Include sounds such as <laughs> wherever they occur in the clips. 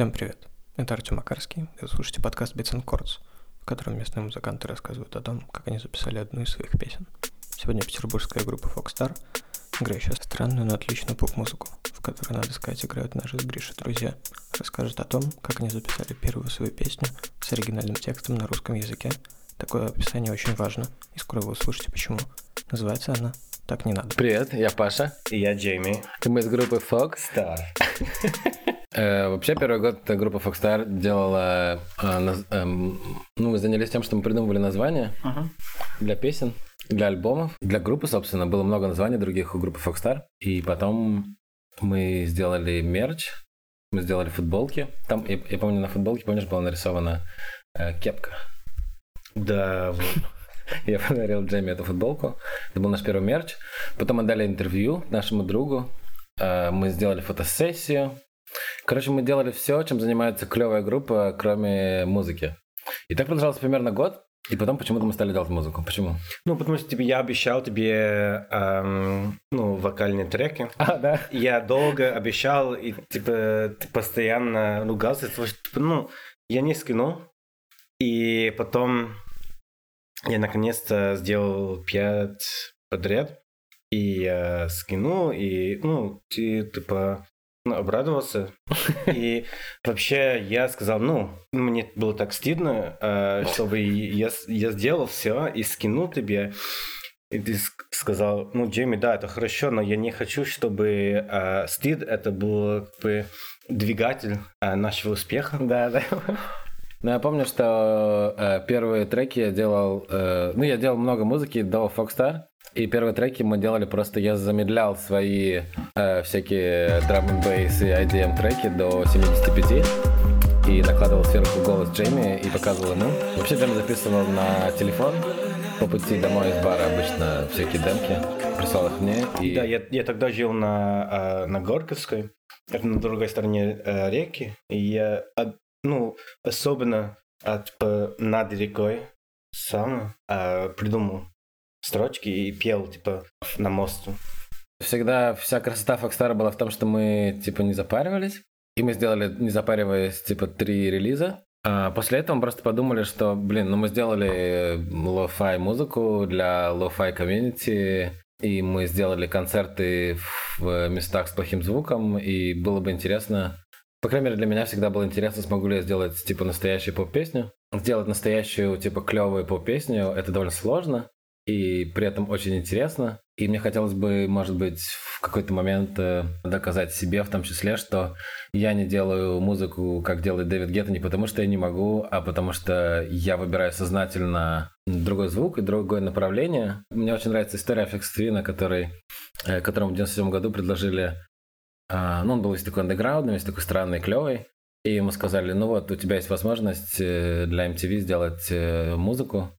Всем привет. Это Артем Макарский. Вы слушаете подкаст Beats and Chords, в котором местные музыканты рассказывают о том, как они записали одну из своих песен. Сегодня петербургская группа Foxstar, играющая странную, но отличную поп-музыку, в которой, надо сказать, играют наши с Гришей друзья, расскажет о том, как они записали первую свою песню с оригинальным текстом на русском языке. Такое описание очень важно, и скоро вы услышите почему. Называется она «Так не надо». Привет, я Паша. И я Джейми. И мы из группы Fox. Star. <laughs> Э, Вообще, первый год группа Foxstar делала... э, эм, Ну, мы занялись тем, что мы придумывали названия для песен, для альбомов. Для группы, собственно, было много названий других у группы Foxstar. И потом мы сделали мерч, мы сделали футболки. Там, я, я помню, на футболке, помнишь, была нарисована э, кепка. Да, вот. <laughs> Я подарил Джейми эту футболку. Это был наш первый мерч. Потом мы дали интервью нашему другу. Э, Мы сделали фотосессию. Короче, мы делали все, чем занимается клевая группа, кроме музыки. И так продолжалось примерно год. И потом почему-то мы стали делать музыку. Почему? Ну, потому что типа, я обещал тебе эм, ну, вокальные треки. <laughs> А, да. Я долго обещал, и типа ты постоянно ругался, потому что, типа, ну, я не скинул. И потом я наконец-то сделал пять подряд. И я скинул, и, ну, ты, типа, обрадовался. <laughs> И вообще я сказал, ну, мне было так стыдно, э, чтобы я, я сделал все и скинул тебе. И ты ск- сказал, ну, Джейми, да, это хорошо, но я не хочу, чтобы э, стыд это был как бы двигатель э, нашего успеха. Да, да. Ну, я помню, что э, первые треки я делал... э, ну, я делал много музыки до Foxstar. И первые треки мы делали просто... Я замедлял свои э, всякие драм н бейс и IDM треки до 75. И накладывал сверху голос Джейми и показывал ему. Вообще Джейми записывал на телефон по пути домой из бара обычно всякие демки. Прислал их мне. И... Да, я, я тогда жил на, э, на Горьковской, это на другой стороне э, реки, и я, ну, особенно от, типа, над рекой сам э, придумал строчки и пел, типа, на мосту. Всегда вся красота Фокстара была в том, что мы, типа, не запаривались. И мы сделали, не запариваясь, типа, три релиза. А после этого мы просто подумали, что, блин, ну мы сделали lo-fi музыку для lo-fi комьюнити, и мы сделали концерты в местах с плохим звуком, и было бы интересно, по крайней мере для меня всегда было интересно, смогу ли я сделать, типа, настоящую поп-песню. Сделать настоящую, типа, клевую поп-песню, это довольно сложно, и при этом очень интересно. И мне хотелось бы, может быть, в какой-то момент э, доказать себе, в том числе, что я не делаю музыку, как делает Дэвид Гетта, не потому что я не могу, а потому что я выбираю сознательно другой звук и другое направление. Мне очень нравится история FX Twin, который, э, которому в 97 году предложили а, ну, он был весь такой андеграундный, весь такой странный, клевый. И ему сказали, ну вот, у тебя есть возможность э, для MTV сделать музыку,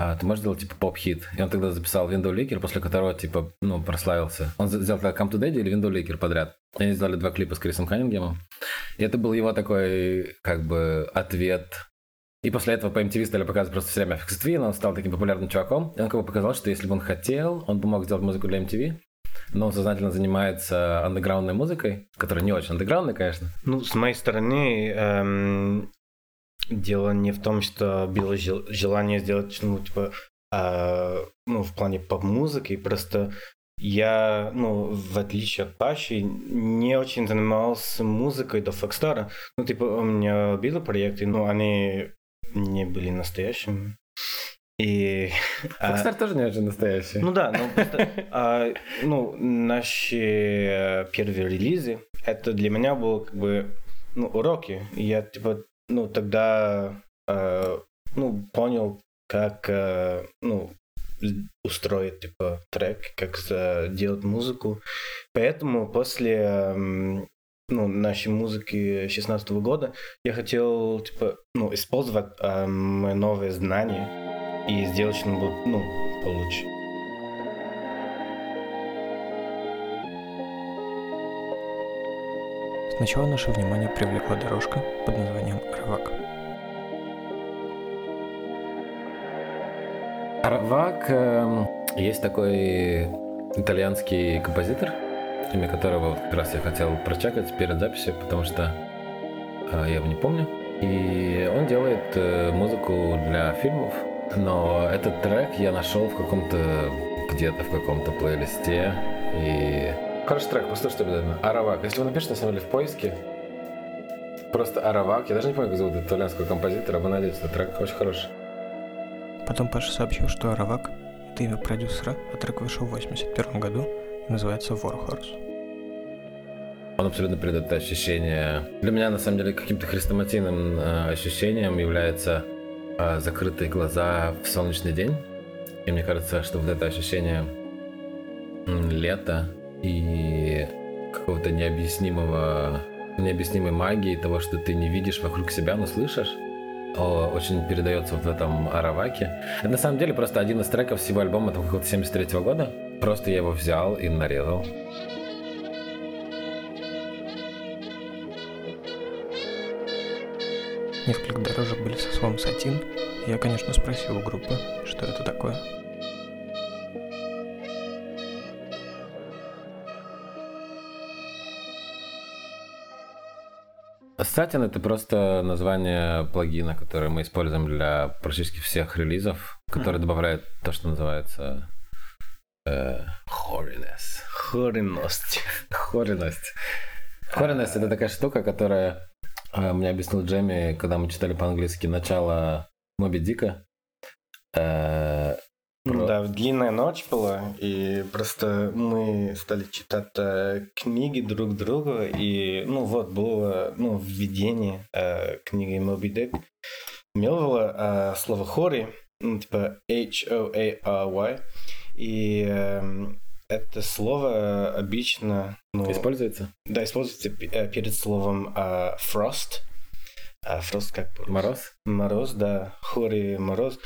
а ты можешь сделать, типа, поп-хит. И он тогда записал Window Licker, после которого, типа, ну, прославился. Он сделал тогда Come to Daddy или Window Licker подряд. И они сделали два клипа с Крисом Каннингемом. И это был его такой, как бы, ответ. И после этого по MTV стали показывать просто все время FX Twin, он стал таким популярным чуваком. И он как бы показал, что если бы он хотел, он бы мог сделать музыку для MTV. Но он сознательно занимается андеграундной музыкой, которая не очень андеграундная, конечно. Ну, с моей стороны, эм, дело не в том, что было жел- желание сделать, ну, типа, э, ну, в плане поп-музыки, просто я, ну, в отличие от Паши, не очень занимался музыкой до Фокстара. Ну, типа, у меня были проекты, но они не были настоящими. И... а, Фокстар тоже не очень настоящий. ну да, ну, просто, а, ну, наши первые релизы, это для меня было как бы, ну, уроки. Я, типа, ну, тогда, э, ну, понял, как, э, ну, устроить, типа, трек, как делать музыку. Поэтому после, ну, нашей музыки 16 года я хотел, типа, ну, использовать эм, мои новые знания и сделать что-нибудь, ну, получше. Сначала наше внимание привлекла дорожка под названием «Рывак». Арвак эм, есть такой итальянский композитор, имя которого как раз я хотел прочекать перед записью, потому что а, я его не помню. И он делает э, музыку для фильмов, но этот трек я нашел в каком-то где-то в каком-то плейлисте. И хороший трек, послушайте обязательно. Аравак. Если вы напишете на самом деле в поиске, просто Аравак, я даже не помню, как зовут итальянского композитора, вы найдете этот трек, очень хороший. Потом Паша сообщил, что Аравак — это имя продюсера, а трек вышел в 81 году и называется Warhorse. Он абсолютно передает ощущение. Для меня, на самом деле, каким-то хрестоматийным э, ощущением является э, закрытые глаза в солнечный день. И мне кажется, что вот это ощущение лета и какого-то необъяснимого, необъяснимой магии того, что ты не видишь вокруг себя, но слышишь, очень передается в этом Араваке. Это на самом деле просто один из треков всего альбома там какого-то 73 -го года. Просто я его взял и нарезал. Несколько дорожек были со словом «сатин». Я, конечно, спросил у группы, что это такое. Satin — это просто название плагина, который мы используем для практически всех релизов, который mm. добавляет то, что называется э, holiness. Хоренность. Хоренность. Хоренность — это такая штука, которая а, мне объяснил Джемми, когда мы читали по-английски начало Моби Дика. Э, про... Да, длинная ночь была, и просто мы стали читать э, книги друг друга, и, ну, вот, было, ну, введение э, книги Моби Дик. Мелвила э, слово хори, ну, типа H-O-A-R-Y, и э, это слово обычно... Ну, используется? Да, используется э, перед словом uh, frost. А frost как бы... Мороз? Мороз, да. Хори мороз.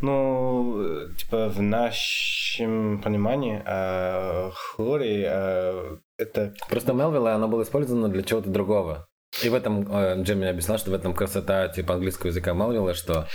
Ну, типа в нашем понимании uh, хори uh, это... Просто Мелвилла, оно было использовано для чего-то другого. И в этом uh, Джимми объяснял, что в этом красота типа английского языка Мелвилла, что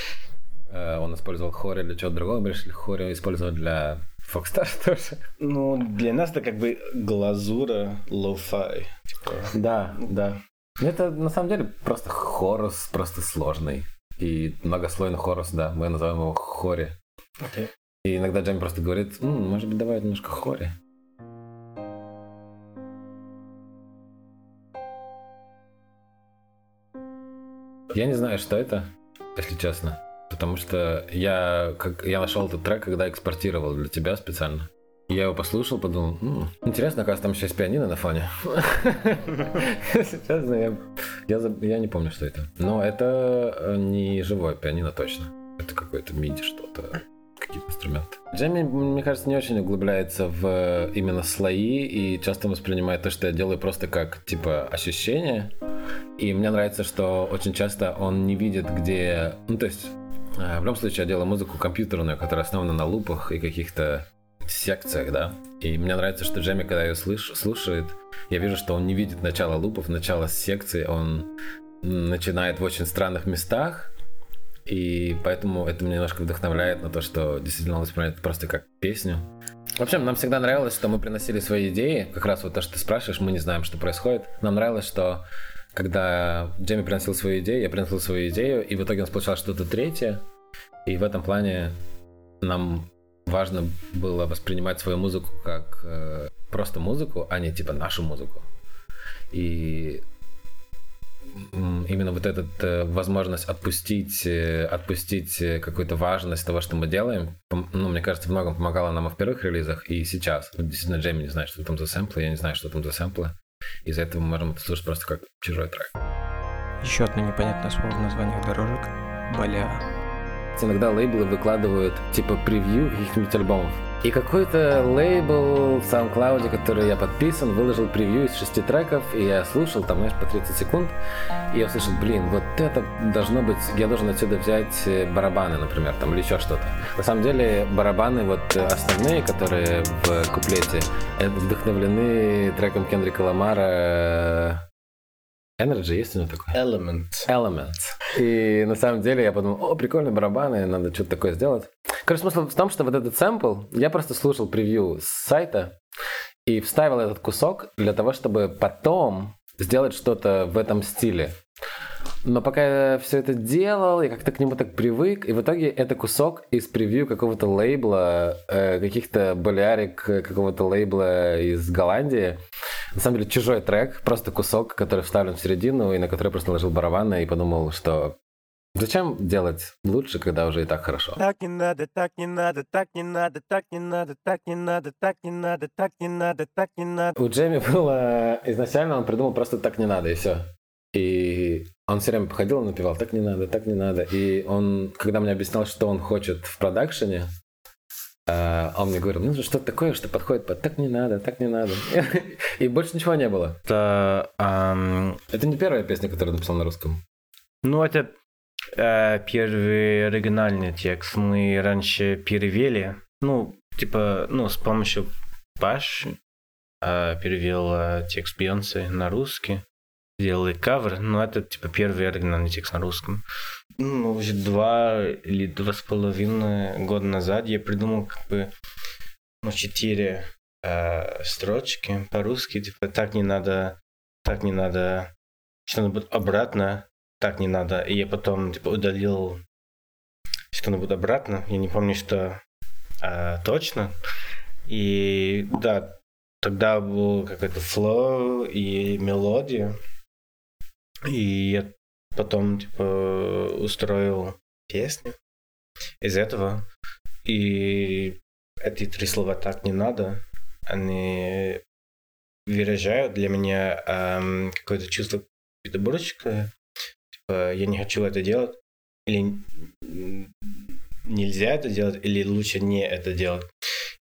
uh, он использовал хори для чего-то другого, мы решили хори использовать для Фокстар <laughs> тоже. Ну, для нас это как бы глазура lo-fi. Типа. Да, да. Это на самом деле просто хорус, просто сложный. И многослойный хорус, да, мы называем его хори. Okay. И иногда Джейми просто говорит, М, может быть, давай немножко хори. Я не знаю, что это, если честно. Потому что я, как, я нашел этот трек, когда экспортировал для тебя специально. Я его послушал, подумал, М, интересно, оказывается, там есть пианино на фоне. <laughs> Сейчас я, я, не помню, что это. Но это э, не живое пианино точно. Это какой-то миди что-то какие-то инструменты. Джемми, мне кажется, не очень углубляется в именно слои и часто воспринимает то, что я делаю, просто как, типа, ощущение. И мне нравится, что очень часто он не видит, где... Ну, то есть Э, в любом случае, я делаю музыку компьютерную, которая основана на лупах и каких-то секциях, да. И мне нравится, что Джемми, когда ее слыш, слушает, я вижу, что он не видит начала лупов, начала секции, он начинает в очень странных местах, и поэтому это меня немножко вдохновляет на то, что действительно он воспринимает просто как песню. В общем, нам всегда нравилось, что мы приносили свои идеи, как раз вот то, что ты спрашиваешь, мы не знаем, что происходит. Нам нравилось, что когда Джейми приносил свою идею, я приносил свою идею, и в итоге у нас получалось что-то третье. И в этом плане нам важно было воспринимать свою музыку как э, просто музыку, а не типа нашу музыку. И именно вот эта э, возможность отпустить, э, отпустить э, какую-то важность того, что мы делаем, ну, мне кажется, многом помогала нам и в первых релизах, и сейчас. Действительно, Джейми не знает, что там за сэмплы, я не знаю, что там за сэмплы. Из-за этого мы можем слушать просто как чужой трек. Еще одно непонятное слово в названиях дорожек – баля. Иногда лейблы выкладывают типа превью каких-нибудь альбомов. И какой-то лейбл в SoundCloud, который я подписан, выложил превью из шести треков, и я слушал, там, знаешь, по 30 секунд, и я услышал, блин, вот это должно быть, я должен отсюда взять э, барабаны, например, там, или еще что-то. На самом деле, барабаны вот э, основные, которые в куплете, э, вдохновлены треком Кендрика Ламара Energy есть у него такой? Element. Element. И на самом деле я подумал, о, прикольные барабаны, надо что-то такое сделать. Короче, смысл в том, что вот этот сэмпл, я просто слушал превью с сайта и вставил этот кусок для того, чтобы потом сделать что-то в этом стиле. Но пока я все это делал, я как-то к нему так привык, и в итоге это кусок из превью какого-то лейбла, э, каких-то болярик э, какого-то лейбла из Голландии. На самом деле чужой трек, просто кусок, который вставлен в середину, и на который просто наложил барабаны и подумал, что Зачем делать лучше, когда уже и так хорошо? Так не надо, так не надо, так не надо, так не надо, так не надо, так не надо, так не надо, так не надо. У Джейми было... Изначально он придумал просто «так не надо» и все. И он все время походил и напевал «так не надо, так не надо». И он, когда мне объяснял, что он хочет в продакшене, э, он мне говорил, ну что-то такое, что подходит под «так не надо, так не надо». И больше ничего не было. Это, ам, Это не первая песня, которую написал на русском. ну, это э, первый оригинальный текст. Мы раньше перевели, ну, типа, ну, с помощью Паш э, перевел э, текст Бейонсе на русский. Делали кавер, но это, типа, первый оригинальный текст на русском. Ну, уже два или два с половиной года назад я придумал, как бы, ну, четыре э, строчки по-русски, типа, так не надо, так не надо, что-нибудь обратно, так не надо. И я потом, типа, удалил что-нибудь обратно, я не помню, что э, точно. И, да, тогда был какой-то флоу и мелодия. И я потом, типа, устроил песню из этого. И эти три слова «так не надо», они выражают для меня эм, какое-то чувство петербургское. Типа, я не хочу это делать. Или нельзя это делать, или лучше не это делать.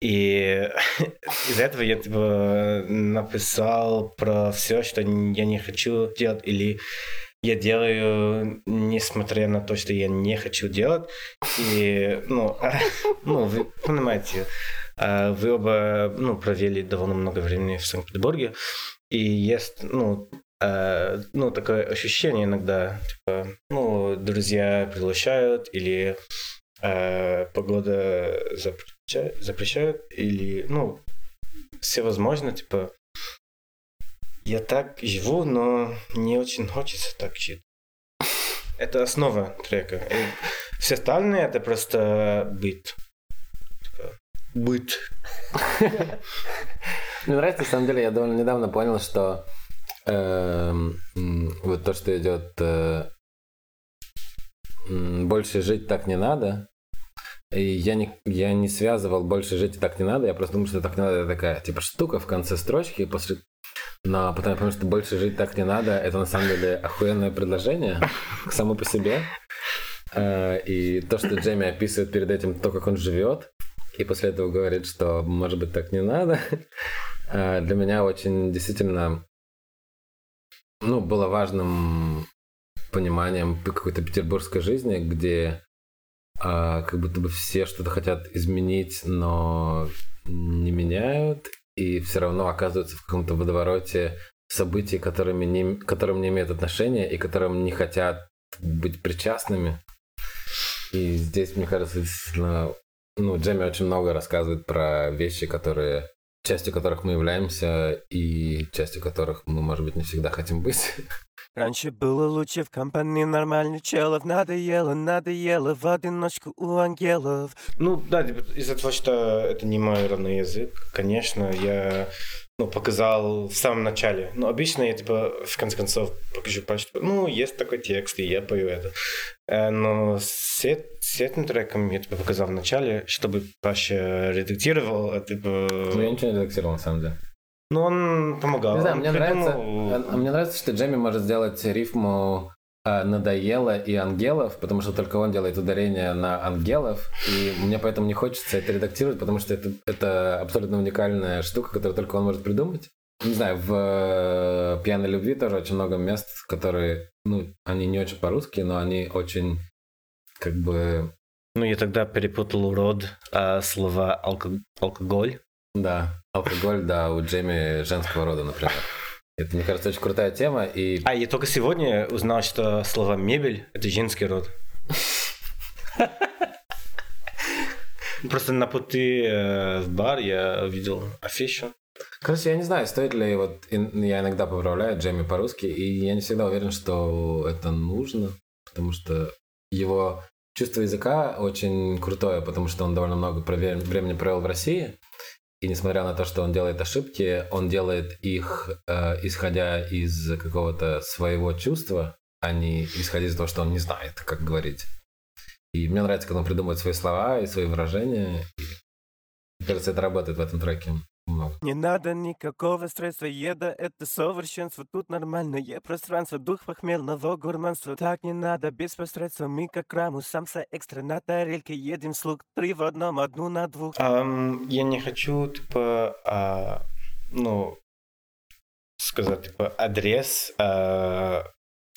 И <laughs> из этого я типа написал про все, что я не хочу делать, или я делаю, несмотря на то, что я не хочу делать. И, ну, <laughs> ну вы понимаете, а, вы оба, ну, провели довольно много времени в Санкт-Петербурге, и есть, ну, а, ну, такое ощущение иногда, типа, ну, друзья приглашают, или а, погода запрещает, запрещает, или, ну, все возможно, типа, я так живу, но не очень хочется так жить. Это основа трека. И все остальные это просто быт. Типа, быт. Мне нравится, на самом деле, я довольно недавно понял, что эм, вот то, что идет э, больше жить так не надо. И я не, я не связывал больше жить так не надо, я просто думал, что так не надо, это такая типа штука в конце строчки, после но потом я понял, что больше жить так не надо, это на самом деле охуенное предложение само по себе. Э, И то, что Джейми описывает перед этим то, как он живет, и после этого говорит, что может быть так не надо, э, для меня очень действительно ну, было важным пониманием какой-то петербургской жизни, где а, как будто бы все что-то хотят изменить, но не меняют, и все равно оказываются в каком-то водовороте событий, которыми не, которым не имеют отношения и которым не хотят быть причастными. И здесь, мне кажется, ну, Джемми очень много рассказывает про вещи, которые частью которых мы являемся и частью которых мы, может быть, не всегда хотим быть. <laughs> Раньше было лучше в компании нормальных челов Надоело, надоело в одиночку у ангелов Ну да, типа, из-за того, что это не мой родной язык, конечно, я ну, показал в самом начале. Но обычно я, типа, в конце концов покажу пальчик, типа, ну, есть такой текст, и я пою это. Э, Но с, с этим треком я, типа, показал в начале, чтобы Паша редактировал, а, типа... Ну, я ничего не редактировал, на самом деле. Ну, он помогал. Не знаю, он мне нравится, придумал- а- а мне нравится, что Джемми может сделать рифму а, «надоело» и «ангелов», потому что только он делает ударение на «ангелов», и мне поэтому не хочется это редактировать, потому что это, это абсолютно уникальная штука, которую только он может придумать. Не знаю, в э, «Пьяной любви» тоже очень много мест, которые, ну, они не очень по-русски, но они очень, как бы, Ну, я тогда перепутал род а, слова алко- алкоголь. Да, алкоголь, да, у Джейми женского рода, например. Это, мне кажется, очень крутая тема, и А я только сегодня узнал, что слово мебель это женский род. Просто на пути э, в бар я увидел афишу. Короче, я не знаю, стоит ли вот... Я иногда поправляю Джейми по-русски, и я не всегда уверен, что это нужно, потому что его чувство языка очень крутое, потому что он довольно много времени провел в России, и несмотря на то, что он делает ошибки, он делает их, э, исходя из какого-то своего чувства, а не исходя из того, что он не знает, как говорить. И мне нравится, когда он придумывает свои слова и свои выражения. И, мне кажется, это работает в этом треке. Не надо никакого стресса, еда — это совершенство Тут нормальное пространство, дух похмельного гурманства Так не надо, без посредства, мы как раму Самса экстра на тарелке, едем слуг Три в одном, одну на двух. Ам, я не хочу, типа, а, ну, сказать, типа, адрес а,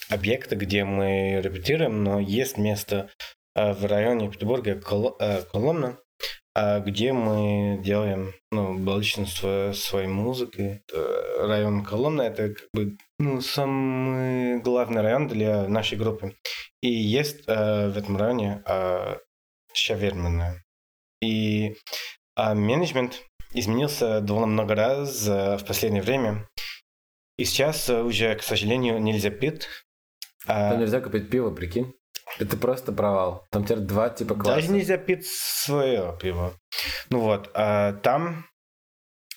объекта, где мы репетируем, но есть место а, в районе Петербурга Кол- а, Коломна, а, где мы делаем, ну, большинство своей музыки. Э, Район Коломна — это, как бы, ну, самый главный район для нашей группы. И есть а, в этом районе а, шаверменная. И а менеджмент изменился довольно много раз э, в последнее время. И сейчас э, уже, к сожалению, нельзя пить. А, Там нельзя купить пиво, прикинь. Это просто провал. Там теперь два типа класса. даже нельзя пить свое пиво. Ну вот, а там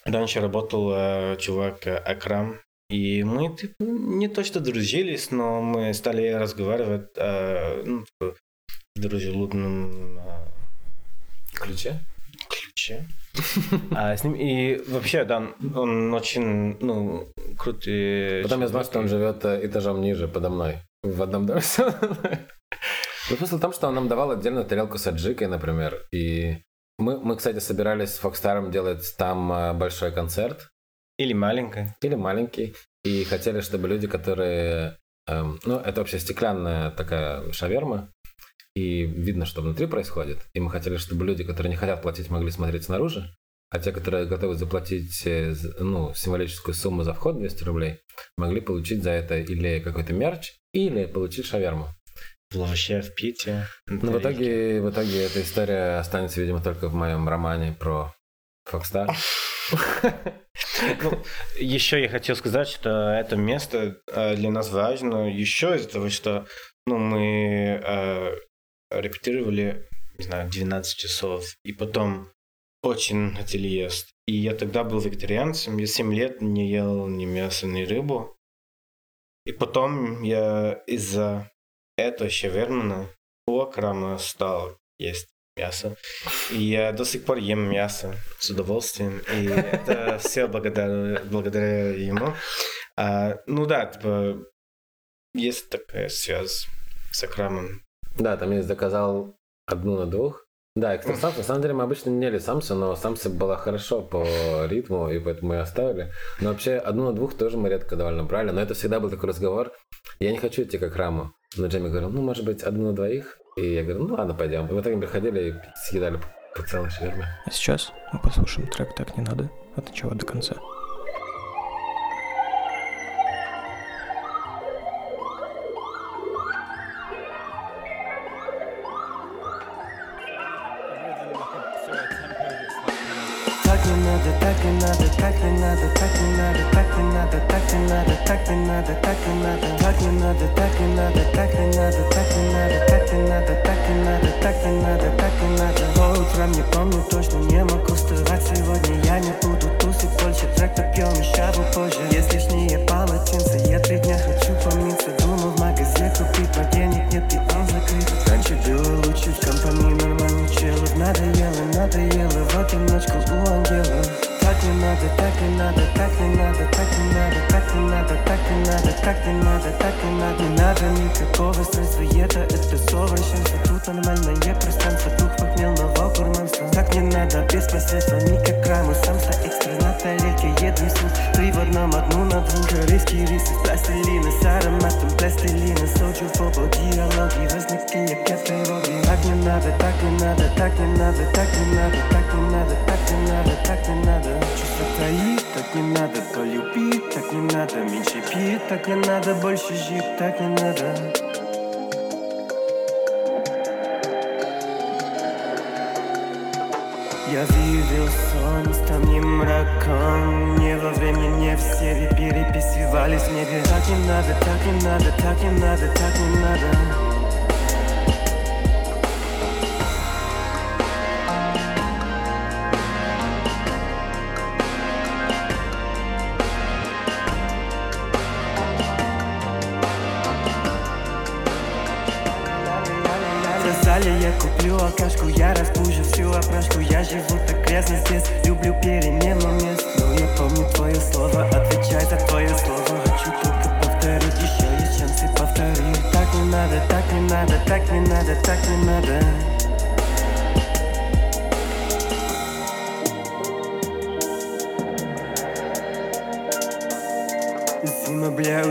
раньше работал э, чувак э, Акрам. И мы типа, не то что дружились, но мы стали разговаривать э, ну, типа, в дружелюбном э, Ключе? ключе. <laughs> А с ним и вообще, да, он очень, ну, крутой. Потом я чувак. что он живет этажом ниже, подо мной. В одном доме. Ну, смысл в том, что он нам давал отдельно тарелку с аджикой, например. И мы, мы, кстати, собирались с Фокстаром делать там э, большой концерт. Или маленькая. Или маленький. И хотели, чтобы люди, которые... эм, ну, это вообще стеклянная такая шаверма. И видно, что внутри происходит. И мы хотели, чтобы люди, которые не хотят платить, могли смотреть снаружи. А те, которые готовы заплатить э, ну, символическую сумму за вход 200 рублей, могли получить за это или какой-то мерч, или получить шаверму. Вообще в Пите. Но в итоге, в итоге эта история останется, видимо, только в моем романе про Фокстар. Ну, еще я хотел сказать, что это место э, для нас важно еще из-за того, что ну, мы э, репетировали, не знаю, 12 часов, и потом очень хотели есть. И я тогда был вегетарианцем, я 7 лет не ел ни мясо, ни рыбу. И потом я из-за этого шавермана у Акрама стал есть мясо. И я до сих пор ем мясо с удовольствием. И это все благодаря, благодаря ему. А, ну да, типа, есть такая связь с Акрамом. Да, там я заказал одну на двух. Да, экстрасамс. На самом деле мы обычно не ели самсу, но самса была хорошо по ритму, и поэтому ее оставили. Но вообще одну на двух тоже мы редко довольно брали. Но это всегда был такой разговор. Я не хочу идти как раму. Но Джейми говорил, ну, может быть, одну на двоих? И я говорю, ну ладно, пойдем. И в итоге приходили и съедали по целой шаверме. А сейчас мы послушаем трек «Так не надо» от начала до конца. Надо, так не надо, так не надо, так не надо, так не надо, так не надо, так не надо, так не надо, так не надо. По утрам не помню точно, не могу вставать сегодня, я не буду тусить больше, трек допьем и щаву позже. Есть лишние полотенца, я три дня хочу помыться, думал в магазе купить, но денег нет и он закрыт. Раньше было лучше в компании нормальных челов, надоело, надоело в одиночку у надо, так не надо, так не надо, так не надо, так не надо, так не надо, так не надо, так не надо, не надо никакого средства, это совершенство, тут нормальное пространство, дух похмельного гурманства. Так не надо, без посредства, никак рамы, самса экстра на тарелке, едем суп, три в одном, одну на двух, корейские рисы, пластилина с ароматом пластилина, соджу фобо, диалоги, возникли как тревоги. Так не надо, так не надо, так не надо, так не надо, так не надо полюбить, так не надо меньше пить, так не надо больше жить, так не надо. Я выявил сон, станем мраком Не во время, не в севе Переписывались в небе Так не надо, так не надо, так не надо, так не надо Сказали, я куплю алкашку, я разбужу всю опрашку. Я живу так грязно здесь, люблю перемену мест. Но я помню твое слово, отвечай за твое слово. Хочу только повторить, еще есть шансы повторить. Так не надо, так не надо, так не надо, так не надо. Зима, бля,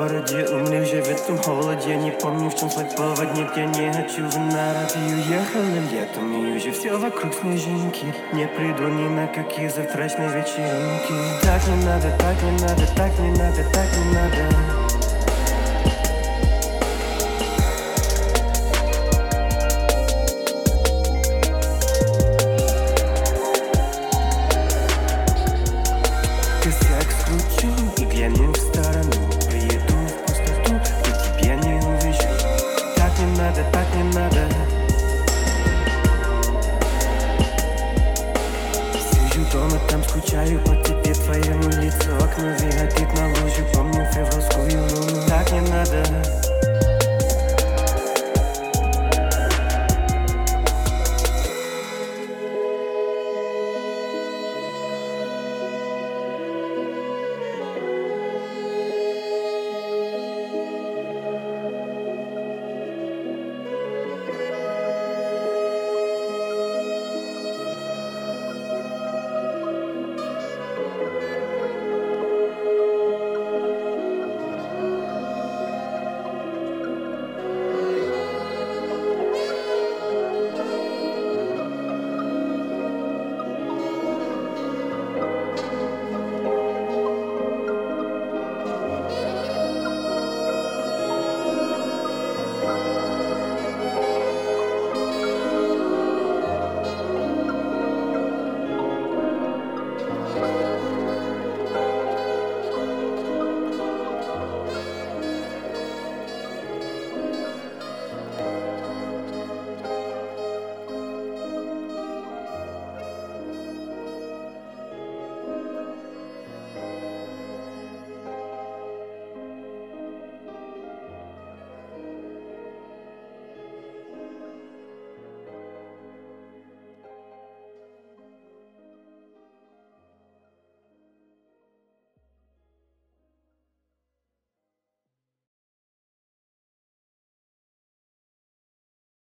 городе Умри уже в этом холоде Не помню, в чем свой повод Нет, я не хочу в народ И уехала летом И уже все вокруг снежинки Не приду ни на какие завтрашние вечеринки Так не надо, так не надо, так не надо, так не надо